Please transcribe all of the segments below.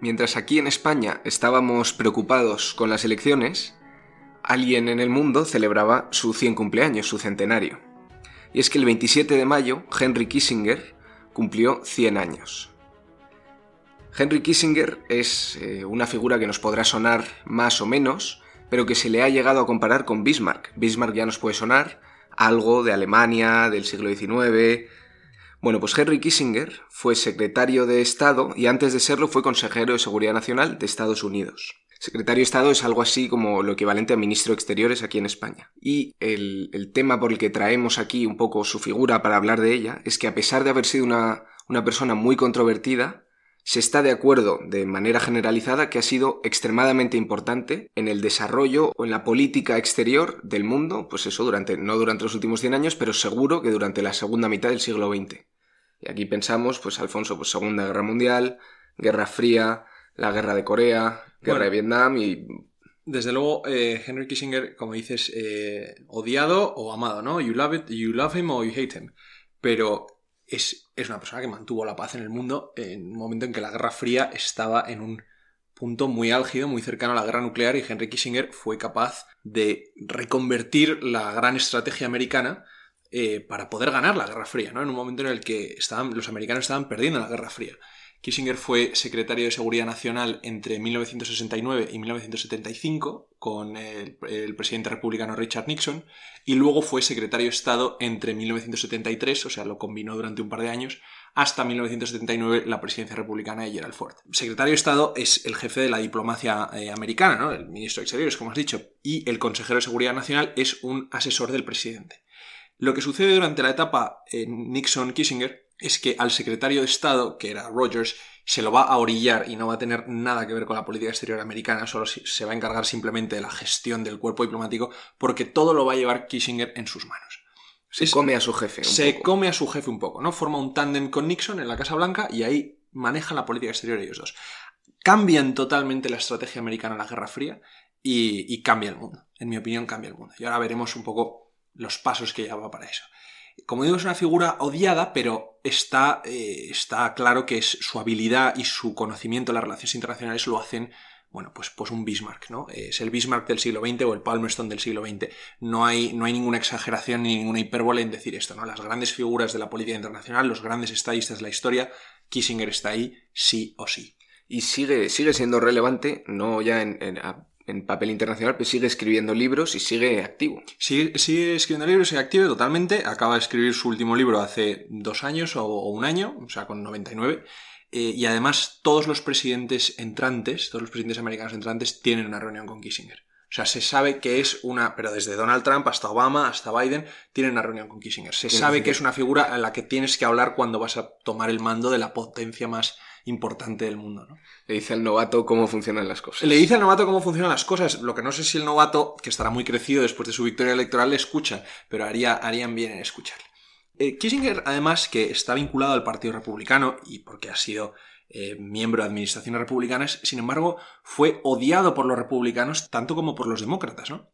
Mientras aquí en España estábamos preocupados con las elecciones, alguien en el mundo celebraba su 100 cumpleaños, su centenario. Y es que el 27 de mayo, Henry Kissinger cumplió 100 años. Henry Kissinger es eh, una figura que nos podrá sonar más o menos, pero que se le ha llegado a comparar con Bismarck. Bismarck ya nos puede sonar algo de Alemania, del siglo XIX. Bueno, pues Henry Kissinger fue secretario de Estado y antes de serlo fue consejero de Seguridad Nacional de Estados Unidos. Secretario de Estado es algo así como lo equivalente a ministro de Exteriores aquí en España. Y el, el, tema por el que traemos aquí un poco su figura para hablar de ella es que a pesar de haber sido una, una persona muy controvertida, se está de acuerdo de manera generalizada que ha sido extremadamente importante en el desarrollo o en la política exterior del mundo, pues eso durante, no durante los últimos 100 años, pero seguro que durante la segunda mitad del siglo XX. Y aquí pensamos, pues Alfonso, pues Segunda Guerra Mundial, Guerra Fría, la Guerra de Corea, Guerra bueno, de Vietnam y... Desde luego, eh, Henry Kissinger, como dices, eh, odiado o amado, ¿no? You love it, you love him or you hate him. Pero es, es, una persona que mantuvo la paz en el mundo en un momento en que la Guerra Fría estaba en un punto muy álgido, muy cercano a la guerra nuclear y Henry Kissinger fue capaz de reconvertir la gran estrategia americana eh, para poder ganar la Guerra Fría, ¿no? En un momento en el que estaban, los americanos estaban perdiendo la Guerra Fría. Kissinger fue secretario de Seguridad Nacional entre 1969 y 1975 con el, presidente republicano Richard Nixon y luego fue secretario de Estado entre 1973, o sea, lo combinó durante un par de años, hasta 1979 la presidencia republicana de Gerald Ford. Secretario de Estado es el jefe de la diplomacia eh, americana, ¿no? el ministro de Exteriores, como has dicho, y el consejero de Seguridad Nacional es un asesor del presidente. Lo que sucede durante la etapa eh, Nixon-Kissinger es que al secretario de Estado, que era Rogers, se lo va a orillar y no va a tener nada que ver con la política exterior americana, solo se va a encargar simplemente de la gestión del cuerpo diplomático, porque todo lo va a llevar Kissinger en sus manos. Se es, come a su jefe. se poco. come a su jefe un poco, ¿no? Forma un tándem con Nixon en la Casa Blanca y ahí manejan la política exterior ellos dos. Cambian totalmente la estrategia americana en la Guerra Fría y, y cambia el mundo. En mi opinión, cambia el mundo. Y ahora veremos un poco los pasos que lleva para eso. Como digo, es una figura odiada, pero está, eh, está claro que es su habilidad y su conocimiento de las relaciones internacionales lo hacen, bueno, pues, pues un Bismarck, ¿no? Es el Bismarck del siglo XX o el Palmerston del siglo XX. No hay, no hay ninguna exageración ni ninguna hipérbole en decir esto, ¿no? Las grandes figuras de la política internacional, los grandes estadistas de la historia, Kissinger está ahí sí o sí. Y sigue, sigue siendo relevante, no ya en, en en papel internacional, pero sigue escribiendo libros y sigue activo. Sigue, sigue escribiendo libros, sigue activo totalmente. Acaba de escribir su último libro hace dos años o, o un año, o sea, con 99. Eh, y además, todos los presidentes entrantes, todos los presidentes americanos entrantes, tienen una reunión con Kissinger. O sea, se sabe que es una, pero desde Donald Trump hasta Obama, hasta Biden, tienen una reunión con Kissinger. Se sabe que es una figura a la que tienes que hablar cuando vas a tomar el mando de la potencia más importante del mundo. ¿no? Le dice al novato cómo funcionan las cosas. Le dice al novato cómo funcionan las cosas. Lo que no sé si el novato, que estará muy crecido después de su victoria electoral, le escucha, pero haría, harían bien en escucharle. Eh, Kissinger, además, que está vinculado al Partido Republicano y porque ha sido eh, miembro de administraciones republicanas, sin embargo, fue odiado por los republicanos tanto como por los demócratas, ¿no?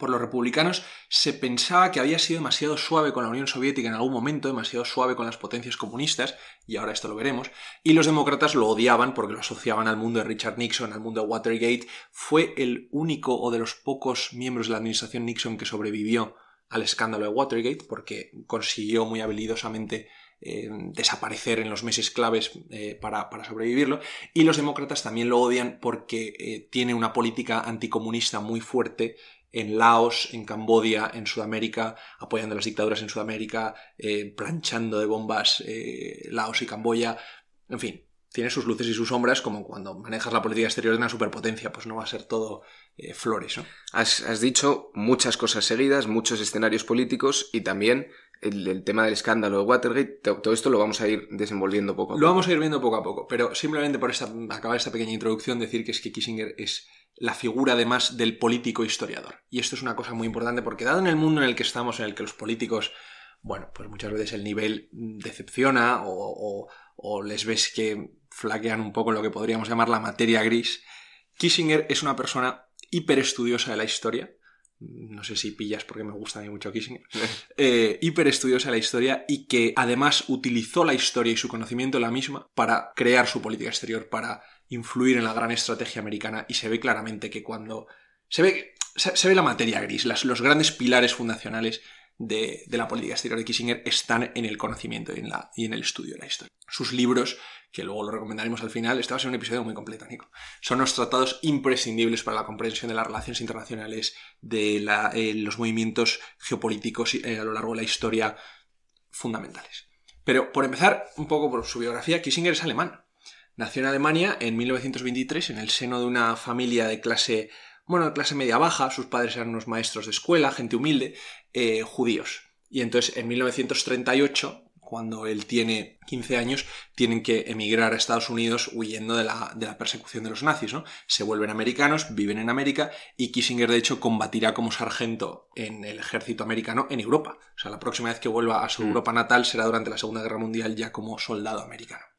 Por los republicanos se pensaba que había sido demasiado suave con la Unión Soviética en algún momento, demasiado suave con las potencias comunistas, y ahora esto lo veremos, y los demócratas lo odiaban porque lo asociaban al mundo de Richard Nixon, al mundo de Watergate. Fue el único o de los pocos miembros de la administración Nixon que sobrevivió al escándalo de Watergate porque consiguió muy habilidosamente eh, desaparecer en los meses claves eh, para, para, sobrevivirlo. Y los demócratas también lo odian porque eh, tiene una política anticomunista muy fuerte en Laos, en Cambodia, en Sudamérica, apoyando las dictaduras en Sudamérica, eh, planchando de bombas eh, Laos y Camboya, en fin, tiene sus luces y sus sombras, como cuando manejas la política exterior de una superpotencia, pues no va a ser todo eh, flores. ¿no? Has, has, dicho muchas cosas seguidas, muchos escenarios políticos y también el, el, tema del escándalo de Watergate, todo esto lo vamos a ir desenvolviendo poco a poco. Lo vamos a ir viendo poco a poco, pero simplemente por esta, acabar esta pequeña introducción, decir que es que Kissinger es la figura además del político historiador. Y esto es una cosa muy importante porque dado en el mundo en el que estamos, en el que los políticos, bueno, pues muchas veces el nivel decepciona o, o, o les ves que flaquean un poco lo que podríamos llamar la materia gris, Kissinger es una persona hiperestudiosa de la historia, no sé si pillas porque me gusta a mí mucho Kissinger, eh, hiper estudiosa de la historia y que además utilizó la historia y su conocimiento de la misma para crear su política exterior, para influir en la gran estrategia americana y se ve claramente que cuando se ve, se, ve la materia gris, los grandes pilares fundacionales de, la política exterior de Kissinger están en el conocimiento y en, el estudio de la historia. Sus libros, que luego lo recomendaremos al final, este va a ser un episodio muy completo, Nico. Son los tratados imprescindibles para la comprensión de las relaciones internacionales, de eh, los movimientos geopolíticos eh, a lo largo de la historia fundamentales. Pero por empezar un poco por su biografía, Kissinger es alemán. Nació en Alemania en 1923 en el seno de una familia de clase bueno, de clase media baja, sus padres eran unos maestros de escuela, gente humilde, eh, judíos. Y entonces en 1938, cuando él tiene 15 años, tienen que emigrar a Estados Unidos huyendo de la, de la, persecución de los nazis, ¿no? Se vuelven americanos, viven en América y Kissinger, de hecho, combatirá como sargento en el ejército americano en Europa. O sea, la próxima vez que vuelva a su mm. Europa natal será durante la Segunda Guerra Mundial ya como soldado americano.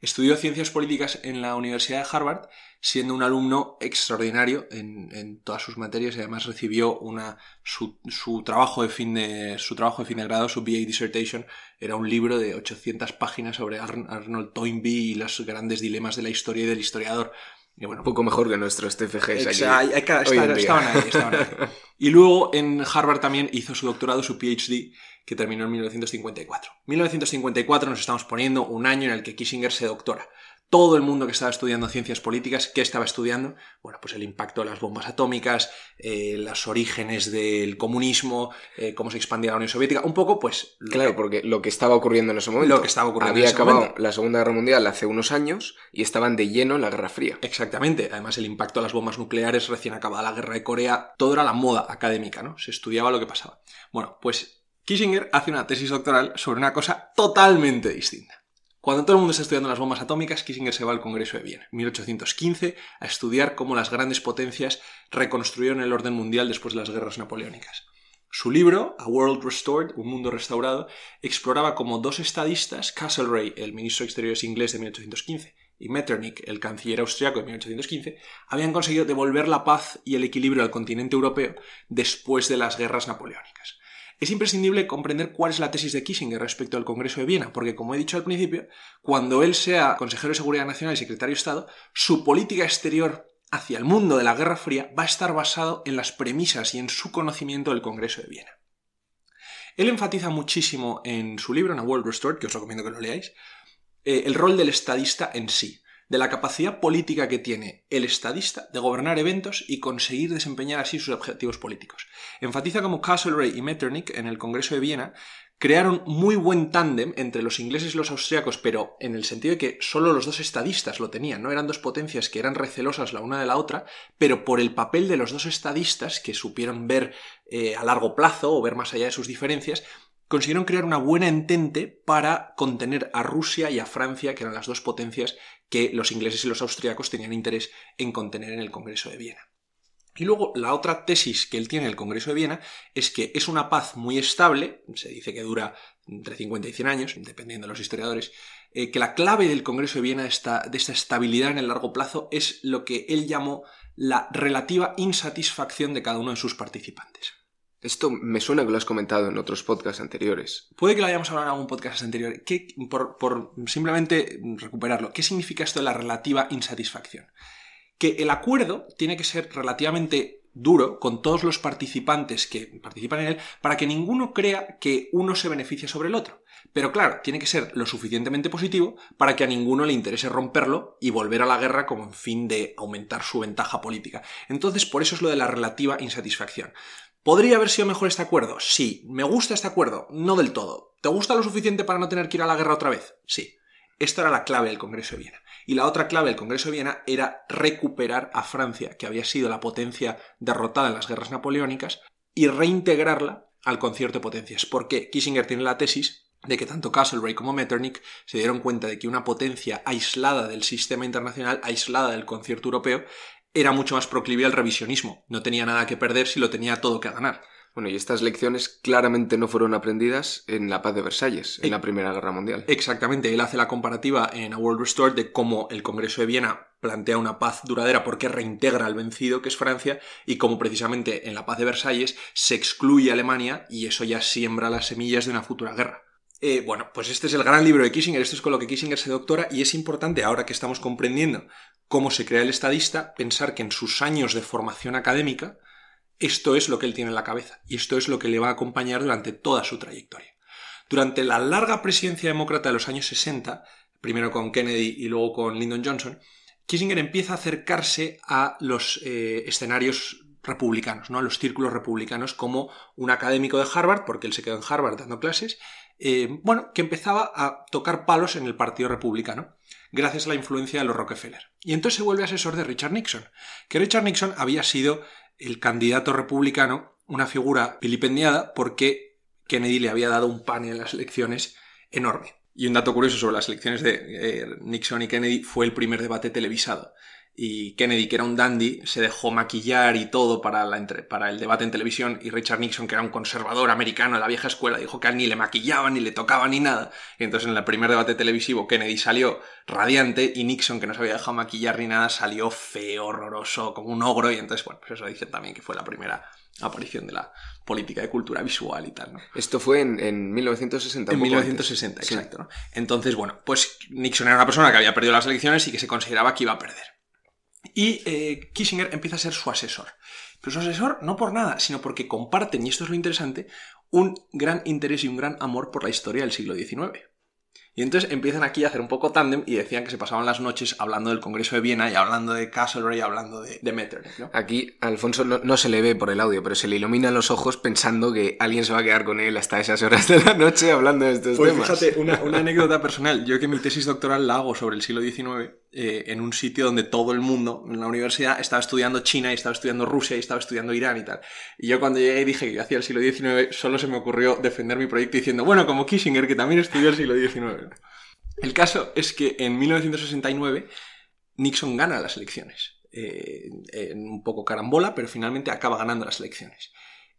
Estudió ciencias políticas en la Universidad de Harvard, siendo un alumno extraordinario en, todas sus materias y además recibió una, su, trabajo de fin de, su trabajo de fin de grado, su BA Dissertation, era un libro de 800 páginas sobre Arnold Toynbee y los grandes dilemas de la historia y del historiador. Y bueno, un poco mejor que nuestros TFGs. estaban ahí, estaban ahí. Y luego en Harvard también hizo su doctorado, su PhD, que terminó en 1954. 1954 nos estamos poniendo un año en el que Kissinger se doctora. Todo el mundo que estaba estudiando ciencias políticas, ¿qué estaba estudiando? Bueno, pues el impacto de las bombas atómicas, eh, los orígenes del comunismo, eh, cómo se expandía la Unión Soviética, un poco, pues... Claro, porque lo que estaba ocurriendo en ese momento... Lo que estaba ocurriendo Había acabado la Segunda Guerra Mundial hace unos años y estaban de lleno en la Guerra Fría. Exactamente. Además, el impacto de las bombas nucleares recién acabada la Guerra de Corea, todo era la moda académica, ¿no? Se estudiaba lo que pasaba. Bueno, pues Kissinger hace una tesis doctoral sobre una cosa totalmente distinta. Cuando todo el mundo está estudiando las bombas atómicas, Kissinger se va al Congreso de Viena, en 1815, a estudiar cómo las grandes potencias reconstruyeron el orden mundial después de las guerras napoleónicas. Su libro, A World Restored, Un Mundo Restaurado, exploraba cómo dos estadistas, Castlereagh, el ministro de Exteriores inglés de 1815, y Metternich, el canciller austriaco de 1815, habían conseguido devolver la paz y el equilibrio al continente europeo después de las guerras napoleónicas. Es imprescindible comprender cuál es la tesis de Kissinger respecto al Congreso de Viena, porque como he dicho al principio, cuando él sea consejero de Seguridad Nacional y secretario de Estado, su política exterior hacia el mundo de la Guerra Fría va a estar basado en las premisas y en su conocimiento del Congreso de Viena. Él enfatiza muchísimo en su libro, en A World Restored, que os recomiendo que lo leáis, eh, el rol del estadista en sí de la capacidad política que tiene el estadista de gobernar eventos y conseguir desempeñar así sus objetivos políticos. Enfatiza como Castlereagh y Metternich en el Congreso de Viena crearon muy buen tándem entre los ingleses y los austriacos, pero en el sentido de que solo los dos estadistas lo tenían, no eran dos potencias que eran recelosas la una de la otra, pero por el papel de los dos estadistas que supieron ver eh, a largo plazo o ver más allá de sus diferencias, consiguieron crear una buena entente para contener a Rusia y a Francia, que eran las dos potencias que los ingleses y los austriacos tenían interés en contener en el Congreso de Viena. Y luego la otra tesis que él tiene en el Congreso de Viena es que es una paz muy estable, se dice que dura entre 50 y 100 años, dependiendo de los historiadores, eh, que la clave del Congreso de Viena de esta estabilidad en el largo plazo es lo que él llamó la relativa insatisfacción de cada uno de sus participantes. Esto me suena que lo has comentado en otros podcasts anteriores. Puede que lo hayamos hablado en algún podcast anterior. ¿Qué, por, simplemente recuperarlo, ¿qué significa esto de la relativa insatisfacción? Que el acuerdo tiene que ser relativamente duro con todos los participantes que participan en él para que ninguno crea que uno se beneficia sobre el otro. Pero claro, tiene que ser lo suficientemente positivo para que a ninguno le interese romperlo y volver a la guerra como en fin de aumentar su ventaja política. Entonces, por eso es lo de la relativa insatisfacción. ¿Podría haber sido mejor este acuerdo? Sí. ¿Me gusta este acuerdo? No del todo. ¿Te gusta lo suficiente para no tener que ir a la guerra otra vez? Sí. Esta era la clave del Congreso de Viena. Y la otra clave del Congreso de Viena era recuperar a Francia, que había sido la potencia derrotada en las guerras napoleónicas, y reintegrarla al concierto de potencias. ¿Por qué? Kissinger tiene la tesis de que tanto Castlereagh como Metternich se dieron cuenta de que una potencia aislada del sistema internacional, aislada del concierto europeo, era mucho más proclive al revisionismo. No tenía nada que perder si lo tenía todo que ganar. Bueno, y estas lecciones claramente no fueron aprendidas en la paz de Versalles, en la Primera Guerra Mundial. Exactamente, él hace la comparativa en A World Restored de cómo el Congreso de Viena plantea una paz duradera porque reintegra al vencido, que es Francia, y cómo precisamente en la paz de Versalles se excluye a Alemania y eso ya siembra las semillas de una futura guerra. Eh, bueno, pues este es el gran libro de Kissinger, esto es con lo que Kissinger se doctora y es importante, ahora que estamos comprendiendo cómo se crea el estadista, pensar que en sus años de formación académica, esto es lo que él tiene en la cabeza y esto es lo que le va a acompañar durante toda su trayectoria. Durante la larga presidencia demócrata de los años 60, primero con Kennedy y luego con Lyndon Johnson, Kissinger empieza a acercarse a los eh, escenarios republicanos, ¿no? a los círculos republicanos, como un académico de Harvard, porque él se quedó en Harvard dando clases, eh, bueno, que empezaba a tocar palos en el Partido Republicano, gracias a la influencia de los Rockefeller. Y entonces se vuelve asesor de Richard Nixon, que Richard Nixon había sido el candidato republicano, una figura vilipendiada porque Kennedy le había dado un pan en las elecciones enorme. Y un dato curioso sobre las elecciones de eh, Nixon y Kennedy fue el primer debate televisado y Kennedy, que era un dandy, se dejó maquillar y todo para, la para el debate en televisión, y Richard Nixon, que era un conservador americano de la vieja escuela, dijo que a él ni le maquillaban, ni le tocaban, ni nada. Y entonces en el primer debate televisivo Kennedy salió radiante y Nixon, que no se había dejado maquillar ni nada, salió feo, horroroso, como un ogro, y entonces, bueno, pues eso dicen también que fue la primera aparición de la política de cultura visual y tal, ¿no? Esto fue en, 1960. En 1960, exacto. ¿no? Entonces, bueno, pues Nixon era una persona que había perdido las elecciones y que se consideraba que iba a perder. Y eh, Kissinger empieza a ser su asesor. Pero su asesor no por nada, sino porque comparten, y esto es lo interesante, un gran interés y un gran amor por la historia del siglo XIX. Y entonces empiezan aquí a hacer un poco tándem y decían que se pasaban las noches hablando del Congreso de Viena y hablando de Castlereagh y hablando de, de Metternich. ¿no? Aquí Alfonso no, se le ve por el audio, pero se le iluminan los ojos pensando que alguien se va a quedar con él hasta esas horas de la noche hablando de estos pues temas. Fíjate, una, una anécdota personal. Yo que mi tesis doctoral la hago sobre el siglo XIX eh, en un sitio donde todo el mundo en la universidad estaba estudiando China y estaba estudiando Rusia y estaba estudiando Irán y tal. Y yo cuando llegué y dije que yo hacía el siglo XIX, solo se me ocurrió defender mi proyecto diciendo, bueno, como Kissinger, que también estudió el siglo XIX. El caso es que en 1969 Nixon gana las elecciones. Eh, un poco carambola, pero finalmente acaba ganando las elecciones.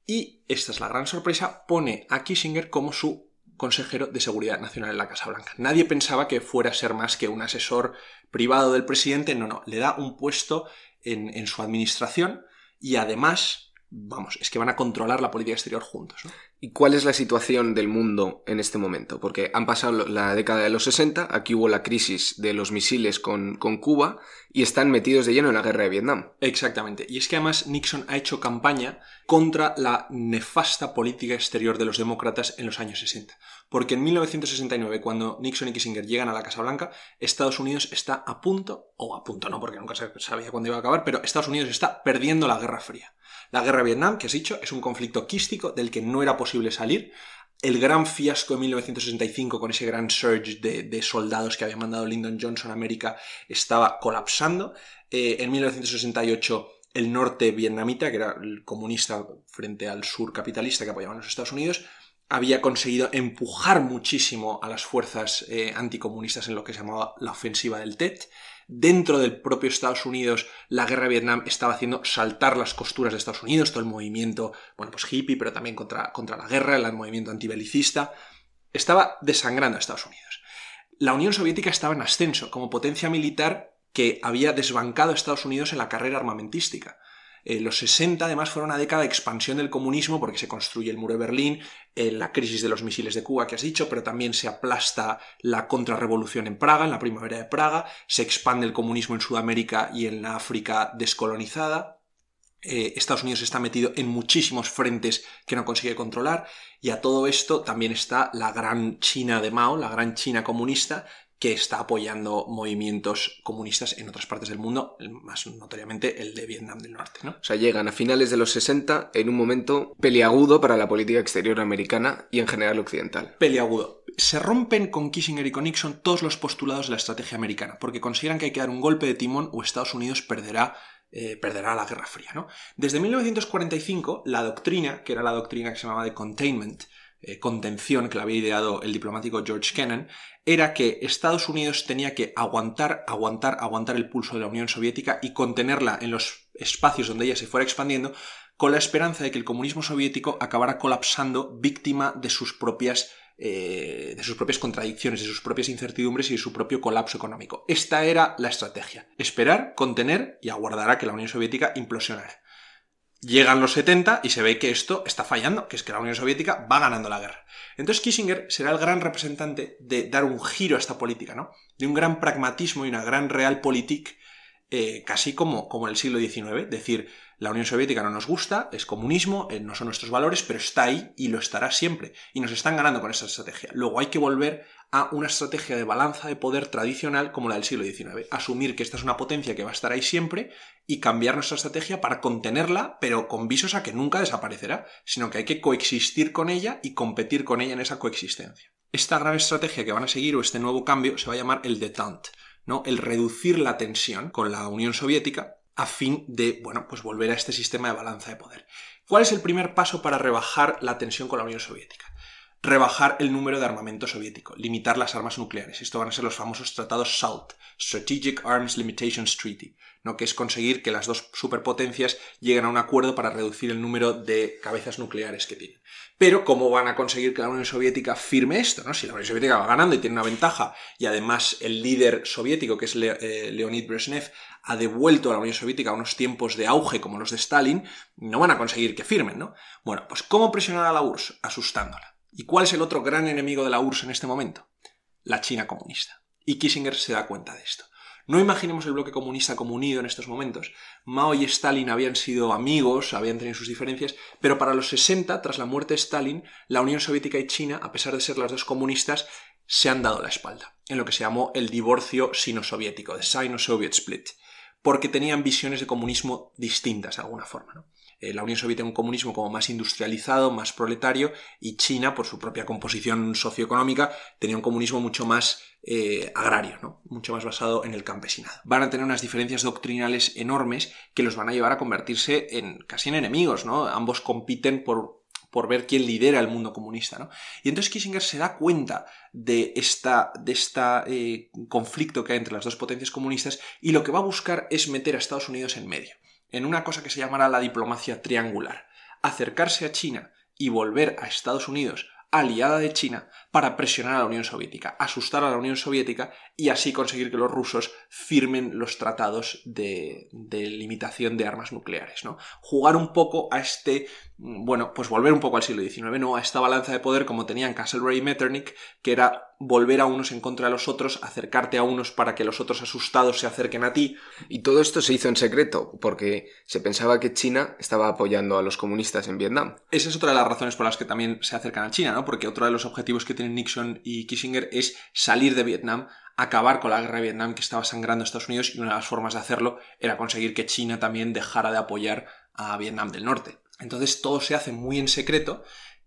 Y esta es la gran sorpresa, pone a Kissinger como su consejero de Seguridad Nacional en la Casa Blanca. Nadie pensaba que fuera a ser más que un asesor privado del presidente, no, no, le da un puesto en su administración y además vamos, es que van a controlar la política exterior juntos. ¿no? ¿Y cuál es la situación del mundo en este momento? Porque han pasado la década de los 60, aquí hubo la crisis de los misiles con, con, Cuba y están metidos de lleno en la guerra de Vietnam. Exactamente. Y es que además Nixon ha hecho campaña contra la nefasta política exterior de los demócratas en los años 60. Porque en 1969, cuando Nixon y Kissinger llegan a la Casa Blanca, Estados Unidos está a punto, o a punto no, porque nunca se sabía cuándo iba a acabar, pero Estados Unidos está perdiendo la Guerra Fría. La guerra de Vietnam, que has dicho, es un conflicto quístico del que no era posible salir. El gran fiasco de 1965 con ese gran surge de, soldados que había mandado Lyndon Johnson a América estaba colapsando. Eh, en 1968 el norte vietnamita, que era el comunista frente al sur capitalista que apoyaban los Estados Unidos, había conseguido empujar muchísimo a las fuerzas eh, anticomunistas en lo que se llamaba la ofensiva del Tet. Dentro del propio Estados Unidos, la guerra de Vietnam estaba haciendo saltar las costuras de Estados Unidos, todo el movimiento, bueno, pues hippie, pero también contra, contra la guerra, el movimiento antibelicista, estaba desangrando a Estados Unidos. La Unión Soviética estaba en ascenso como potencia militar que había desbancado a Estados Unidos en la carrera armamentística. Eh, los 60 además fueron una década de expansión del comunismo porque se construye el muro de Berlín, eh, la crisis de los misiles de Cuba que has dicho, pero también se aplasta la contrarrevolución en Praga, en la primavera de Praga, se expande el comunismo en Sudamérica y en la África descolonizada. Eh, Estados Unidos está metido en muchísimos frentes que no consigue controlar y a todo esto también está la gran China de Mao, la gran China comunista, que está apoyando movimientos comunistas en otras partes del mundo, más notoriamente el de Vietnam del Norte. ¿no? O sea, llegan a finales de los 60 en un momento peliagudo para la política exterior americana y en general occidental. Peliagudo. Se rompen con Kissinger y con Nixon todos los postulados de la estrategia americana, porque consideran que hay que dar un golpe de timón o Estados Unidos perderá eh, perderá la Guerra Fría. ¿no? Desde 1945, la doctrina, que era la doctrina que se llamaba de containment, eh, contención que le había ideado el diplomático George Kennan, era que Estados Unidos tenía que aguantar, aguantar, aguantar el pulso de la Unión Soviética y contenerla en los espacios donde ella se fuera expandiendo, con la esperanza de que el comunismo soviético acabara colapsando víctima de sus propias eh, de sus propias contradicciones, de sus propias incertidumbres y de su propio colapso económico. Esta era la estrategia. Esperar, contener y aguardar a que la Unión Soviética implosionara. Llegan los 70 y se ve que esto está fallando, que es que la Unión Soviética va ganando la guerra. Entonces Kissinger será el gran representante de dar un giro a esta política, ¿no? De un gran pragmatismo y una gran realpolitik, eh, casi como, como en el siglo XIX. Decir, la Unión Soviética no nos gusta, es comunismo, eh, no son nuestros valores, pero está ahí y lo estará siempre. Y nos están ganando con esa estrategia. Luego hay que volver a una estrategia de balanza de poder tradicional como la del siglo XIX. Asumir que esta es una potencia que va a estar ahí siempre y cambiar nuestra estrategia para contenerla, pero con visos a que nunca desaparecerá, sino que hay que coexistir con ella y competir con ella en esa coexistencia. Esta gran estrategia que van a seguir o este nuevo cambio se va a llamar el detente, El reducir la tensión con la Unión Soviética a fin de, bueno, pues volver a este sistema de balanza de poder. ¿Cuál es el primer paso para rebajar la tensión con la Unión Soviética? Rebajar el número de armamento soviético, limitar las armas nucleares. Esto van a ser los famosos tratados SALT, Strategic Arms Limitations Treaty, ¿no? que es conseguir que las dos superpotencias lleguen a un acuerdo para reducir el número de cabezas nucleares que tienen. Pero, ¿cómo van a conseguir que la Unión Soviética firme esto? ¿no? Si la Unión Soviética va ganando y tiene una ventaja, y además el líder soviético, que es eh, Leonid Brezhnev, ha devuelto a la Unión Soviética unos tiempos de auge como los de Stalin, no van a conseguir que firmen, ¿no? Bueno, pues ¿cómo presionar a la URSS? Asustándola. ¿Y cuál es el otro gran enemigo de la URSS en este momento? La China comunista. Y Kissinger se da cuenta de esto. No imaginemos el bloque comunista como unido en estos momentos. Mao y Stalin habían sido amigos, habían tenido sus diferencias, pero para los 60, tras la muerte de Stalin, la Unión Soviética y China, a pesar de ser las dos comunistas, se han dado la espalda, en lo que se llamó el divorcio sino-soviético, the Sino-Soviet Split, porque tenían visiones de comunismo distintas de alguna forma. Eh, la Unión Soviética un comunismo como más industrializado, más proletario, y China, por su propia composición socioeconómica, tenía un comunismo mucho más eh, agrario, ¿no? mucho más basado en el campesinado. Van a tener unas diferencias doctrinales enormes que los van a llevar a convertirse en casi en enemigos, ¿no? Ambos compiten por, por ver quién lidera el mundo comunista. ¿no? Y entonces Kissinger se da cuenta de esta, de esta eh, conflicto que hay entre las dos potencias comunistas y lo que va a buscar es meter a Estados Unidos en medio en una cosa que se llamará la diplomacia triangular, acercarse a China y volver a Estados Unidos aliada de China para presionar a la Unión Soviética, asustar a la Unión Soviética y así conseguir que los rusos firmen los tratados de, limitación de armas nucleares. ¿no? Jugar un poco a este, bueno, pues volver un poco al siglo XIX, ¿no? a esta balanza de poder como tenían Castlereagh y Metternich, que era volver a unos en contra de los otros, acercarte a unos para que los otros asustados se acerquen a ti. Y todo esto se hizo en secreto, porque se pensaba que China estaba apoyando a los comunistas en Vietnam. Esa es otra de las razones por las que también se acercan a China, ¿no? Porque otro de los objetivos que tienen Nixon y Kissinger es salir de Vietnam, acabar con la guerra de Vietnam que estaba sangrando a Estados Unidos y una de las formas de hacerlo era conseguir que China también dejara de apoyar a Vietnam del Norte. Entonces todo se hace muy en secreto,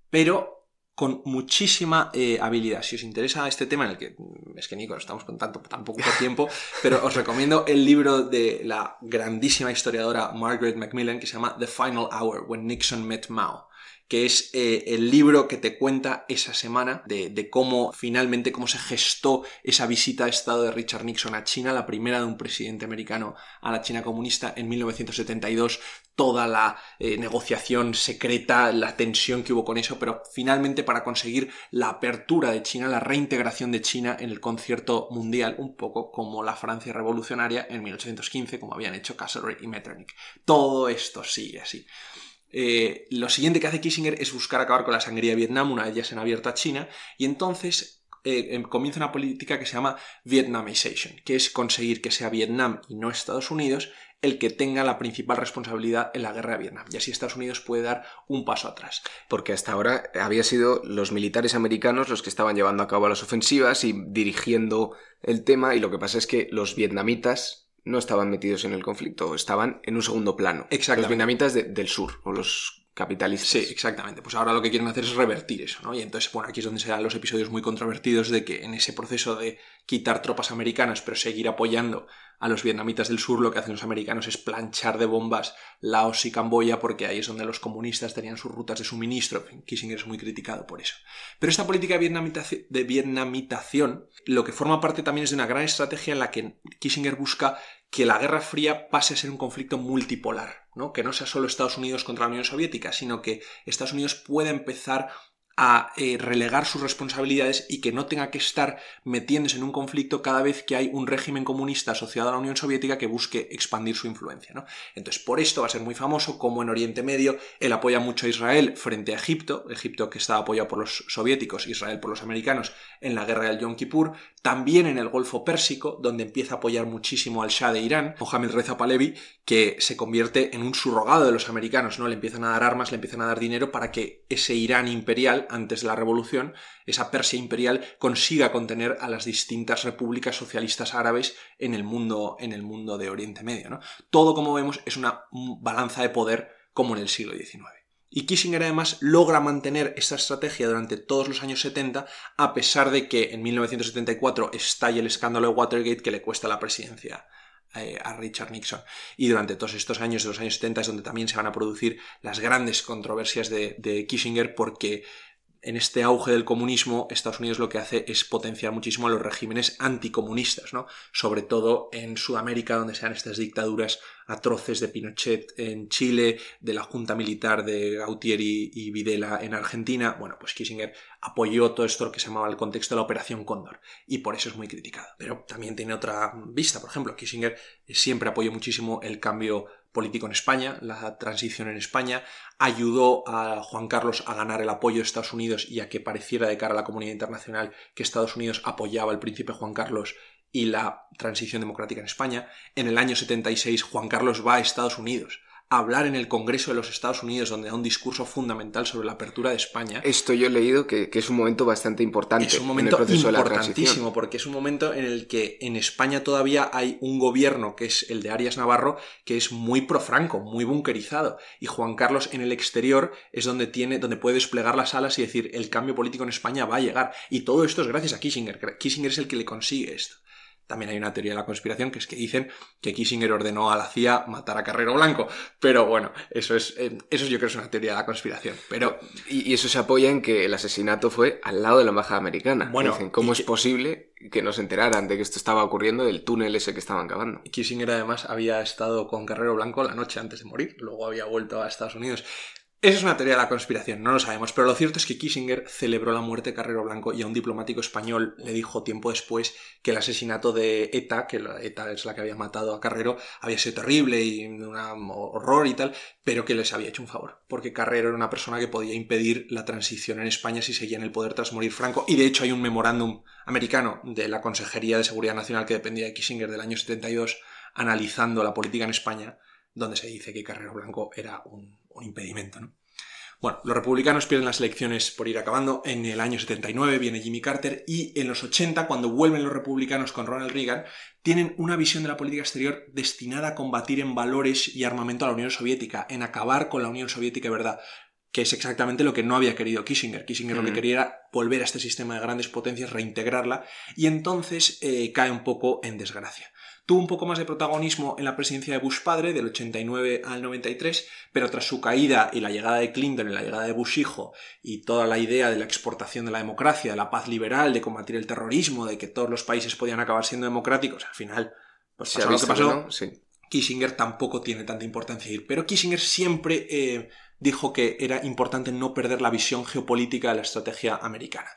pero con muchísima eh, habilidad. Si os interesa este tema, en el que mm, es que Nico, estamos con tanto, tan poco tiempo, pero os recomiendo el libro de la grandísima historiadora Margaret Macmillan que se llama The Final Hour, When Nixon Met Mao que es eh, el libro que te cuenta esa semana de, cómo finalmente, cómo se gestó esa visita a Estado de Richard Nixon a China, la primera de un presidente americano a la China comunista en 1972, toda la eh, negociación secreta, la tensión que hubo con eso, pero finalmente para conseguir la apertura de China, la reintegración de China en el concierto mundial, un poco como la Francia revolucionaria en 1815, como habían hecho Castlereagh y Metternich. Todo esto sigue así. Eh, lo siguiente que hace Kissinger es buscar acabar con la sangría de Vietnam, una vez ya se han abierto a China, y entonces eh, em, comienza una política que se llama Vietnamization, que es conseguir que sea Vietnam y no Estados Unidos el que tenga la principal responsabilidad en la guerra de Vietnam. Y así Estados Unidos puede dar un paso atrás. Porque hasta ahora había sido los militares americanos los que estaban llevando a cabo las ofensivas y dirigiendo el tema, y lo que pasa es que los vietnamitas no estaban metidos en el conflicto, estaban en un segundo plano. Los vietnamitas del sur, o los capitalistas. Sí, exactamente. Pues ahora lo que quieren hacer es revertir eso, ¿no? Y entonces, bueno, aquí es donde se dan los episodios muy controvertidos de que en ese proceso de quitar tropas americanas, pero seguir apoyando a los vietnamitas del sur, lo que hacen los americanos es planchar de bombas Laos y Camboya, porque ahí es donde los comunistas tenían sus rutas de suministro. Kissinger es muy criticado por eso. Pero esta política de vietnamitación, lo que forma parte también es de una gran estrategia en la que Kissinger busca que la Guerra Fría pase a ser un conflicto multipolar, ¿no? Que no sea solo Estados Unidos contra la Unión Soviética, sino que Estados Unidos pueda empezar a eh, relegar sus responsabilidades y que no tenga que estar metiéndose en un conflicto cada vez que hay un régimen comunista asociado a la Unión Soviética que busque expandir su influencia. ¿no? Entonces, por esto va a ser muy famoso como en Oriente Medio él apoya mucho a Israel frente a Egipto, Egipto que estaba apoyado por los soviéticos, Israel por los americanos en la guerra del Yom Kippur, también en el Golfo Pérsico, donde empieza a apoyar muchísimo al Shah de Irán, Mohamed Reza Pahlavi, que se convierte en un surrogado de los americanos, ¿no? Le empiezan a dar armas, le empiezan a dar dinero para que ese Irán imperial antes de la revolución, esa Persia imperial consiga contener a las distintas repúblicas socialistas árabes en el mundo, en el mundo de Oriente Medio. ¿no? Todo, como vemos, es una balanza de poder como en el siglo XIX. Y Kissinger además logra mantener esta estrategia durante todos los años 70, a pesar de que en 1974 estalla el escándalo de Watergate que le cuesta la presidencia eh, a Richard Nixon. Y durante todos estos años de los años 70 es donde también se van a producir las grandes controversias de, de Kissinger porque en este auge del comunismo, Estados Unidos lo que hace es potenciar muchísimo a los regímenes anticomunistas, ¿no? Sobre todo en Sudamérica, donde sean estas dictaduras atroces de Pinochet en Chile, de la Junta Militar de Gautieri y Videla en Argentina. Bueno, pues Kissinger apoyó todo esto que se llamaba el contexto de la Operación Cóndor, y por eso es muy criticado. Pero también tiene otra vista, por ejemplo, Kissinger siempre apoyó muchísimo el cambio político en España, la transición en España, ayudó a Juan Carlos a ganar el apoyo de Estados Unidos y a que pareciera de cara a la comunidad internacional que Estados Unidos apoyaba al príncipe Juan Carlos y la transición democrática en España. En el año 76 Juan Carlos va a Estados Unidos hablar en el Congreso de los Estados Unidos, donde da un discurso fundamental sobre la apertura de España. Esto yo he leído que, es un momento bastante importante. Es un momento importantísimo, porque es un momento en el que en España todavía hay un gobierno, que es el de Arias Navarro, que es muy pro-franco, muy bunkerizado. Y Juan Carlos en el exterior es donde tiene, donde puede desplegar las alas y decir el cambio político en España va a llegar. Y todo esto es gracias a Kissinger. Kissinger es el que le consigue esto. También hay una teoría de la conspiración que es que dicen que Kissinger ordenó a la CIA matar a Carrero Blanco. Pero bueno, eso es, eh, eso yo creo es una teoría de la conspiración. Pero... Y, eso se apoya en que el asesinato fue al lado de la embajada americana. Bueno, dicen, ¿cómo es posible que no se enteraran de que esto estaba ocurriendo del túnel ese que estaban cavando? Kissinger además había estado con Carrero Blanco la noche antes de morir. Luego había vuelto a Estados Unidos. Esa es una teoría de la conspiración, no lo sabemos, pero lo cierto es que Kissinger celebró la muerte de Carrero Blanco y a un diplomático español le dijo tiempo después que el asesinato de ETA, que ETA es la que había matado a Carrero, había sido terrible y un horror y tal, pero que les había hecho un favor, porque Carrero era una persona que podía impedir la transición en España si seguía en el poder tras morir Franco, y de hecho hay un memorándum americano de la Consejería de Seguridad Nacional que dependía de Kissinger del año 72, analizando la política en España, donde se dice que Carrero Blanco era un un impedimento, ¿no? Bueno, los republicanos pierden las elecciones por ir acabando. En el año 79 viene Jimmy Carter y en los 80, cuando vuelven los republicanos con Ronald Reagan, tienen una visión de la política exterior destinada a combatir en valores y armamento a la Unión Soviética, en acabar con la Unión Soviética de verdad, que es exactamente lo que no había querido Kissinger. Kissinger lo que quería era volver a este sistema de grandes potencias, reintegrarla, y entonces eh, cae un poco en desgracia. Tuvo un poco más de protagonismo en la presidencia de Bush padre, del 89 al 93, pero tras su caída y la llegada de Clinton y la llegada de Bush hijo y toda la idea de la exportación de la democracia, de la paz liberal, de combatir el terrorismo, de que todos los países podían acabar siendo democráticos, al final, pues pasó lo que pasó. Kissinger tampoco tiene tanta importancia ir, pero Kissinger siempre eh, dijo que era importante no perder la visión geopolítica de la estrategia americana.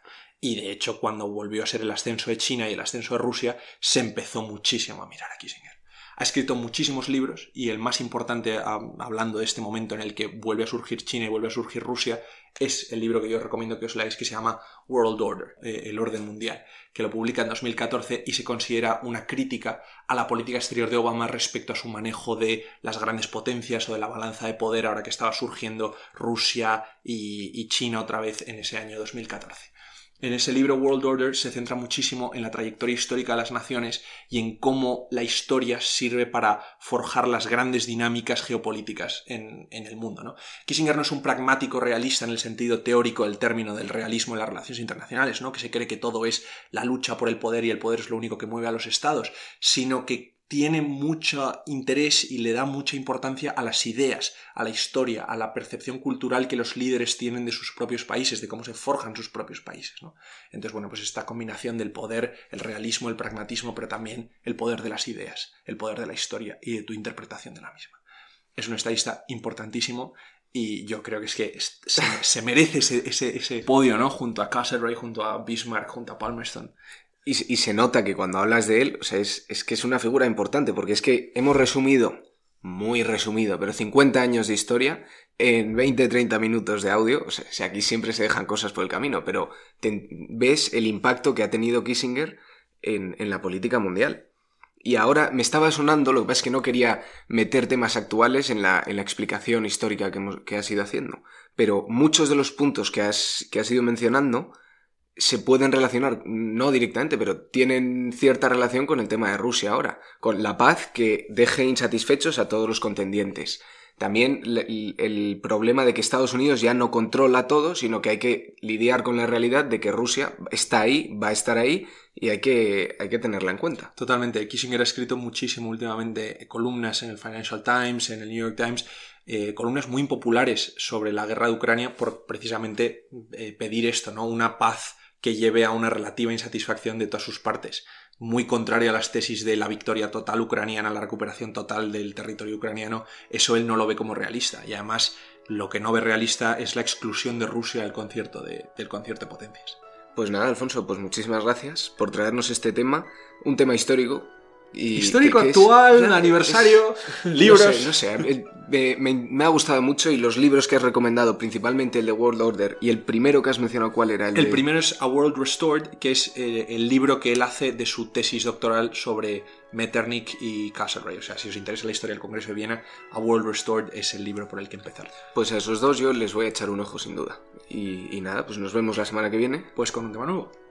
Y de hecho, cuando volvió a ser el ascenso de China y el ascenso de Rusia, se empezó muchísimo a mirar a Kissinger. Ha escrito muchísimos libros y el más importante, hablando de este momento en el que vuelve a surgir China y vuelve a surgir Rusia, es el libro que yo recomiendo que os leáis que se llama World Order, eh, el orden mundial, que lo publica en 2014 y se considera una crítica a la política exterior de Obama respecto a su manejo de las grandes potencias o de la balanza de poder ahora que estaba surgiendo Rusia y China otra vez en ese año 2014. En ese libro World Order se centra muchísimo en la trayectoria histórica de las naciones y en cómo la historia sirve para forjar las grandes dinámicas geopolíticas en, el mundo. ¿no? Kissinger no es un pragmático realista en el sentido teórico del término del realismo en las relaciones internacionales, ¿no? que se cree que todo es la lucha por el poder y el poder es lo único que mueve a los estados, sino que tiene mucho interés y le da mucha importancia a las ideas, a la historia, a la percepción cultural que los líderes tienen de sus propios países, de cómo se forjan sus propios países. ¿no? Entonces, bueno, pues esta combinación del poder, el realismo, el pragmatismo, pero también el poder de las ideas, el poder de la historia y de tu interpretación de la misma. Es un estadista importantísimo Y yo creo que es que se, merece ese, ese, podio, ¿no? Junto a Castlereagh, junto a Bismarck, junto a Palmerston. Y, se nota que cuando hablas de él, o sea, es, es que es una figura importante, porque es que hemos resumido, muy resumido, pero 50 años de historia en 20-30 minutos de audio. O sea, aquí siempre se dejan cosas por el camino, pero ves el impacto que ha tenido Kissinger en, en la política mundial. Y ahora me estaba sonando, lo que pasa es que no quería meter temas actuales en la, en la explicación histórica que, hemos, que has ido haciendo. Pero muchos de los puntos que has, que has ido mencionando se pueden relacionar, no directamente, pero tienen cierta relación con el tema de Rusia ahora, con la paz que deje insatisfechos a todos los contendientes. También el problema de que Estados Unidos ya no controla todo, sino que hay que lidiar con la realidad de que Rusia está ahí, va a estar ahí y hay que, hay que tenerla en cuenta. Totalmente. Kissinger ha escrito muchísimo últimamente columnas en el Financial Times, en el New York Times, eh, columnas muy populares sobre la guerra de Ucrania por precisamente eh, pedir esto, ¿no? Una paz que lleve a una relativa insatisfacción de todas sus partes, muy contraria a las tesis de la victoria total ucraniana, la recuperación total del territorio ucraniano, eso él no lo ve como realista. Y además, lo que no ve realista es la exclusión de Rusia del concierto de, del concierto de potencias. Pues nada, Alfonso, pues muchísimas gracias por traernos este tema, un tema histórico Histórico, actual, aniversario, libros. No sé, me, ha gustado mucho y los libros que has recomendado, principalmente el de World Order y el primero que has mencionado, ¿cuál era? El, primero es A World Restored, que es eh, el libro que él hace de su tesis doctoral sobre Metternich y Castlereagh. O sea, si os interesa la historia del Congreso de Viena, A World Restored es el libro por el que empezar. Pues a esos dos yo les voy a echar un ojo sin duda. Y, y nada, pues nos vemos la semana que viene. Pues con un tema nuevo.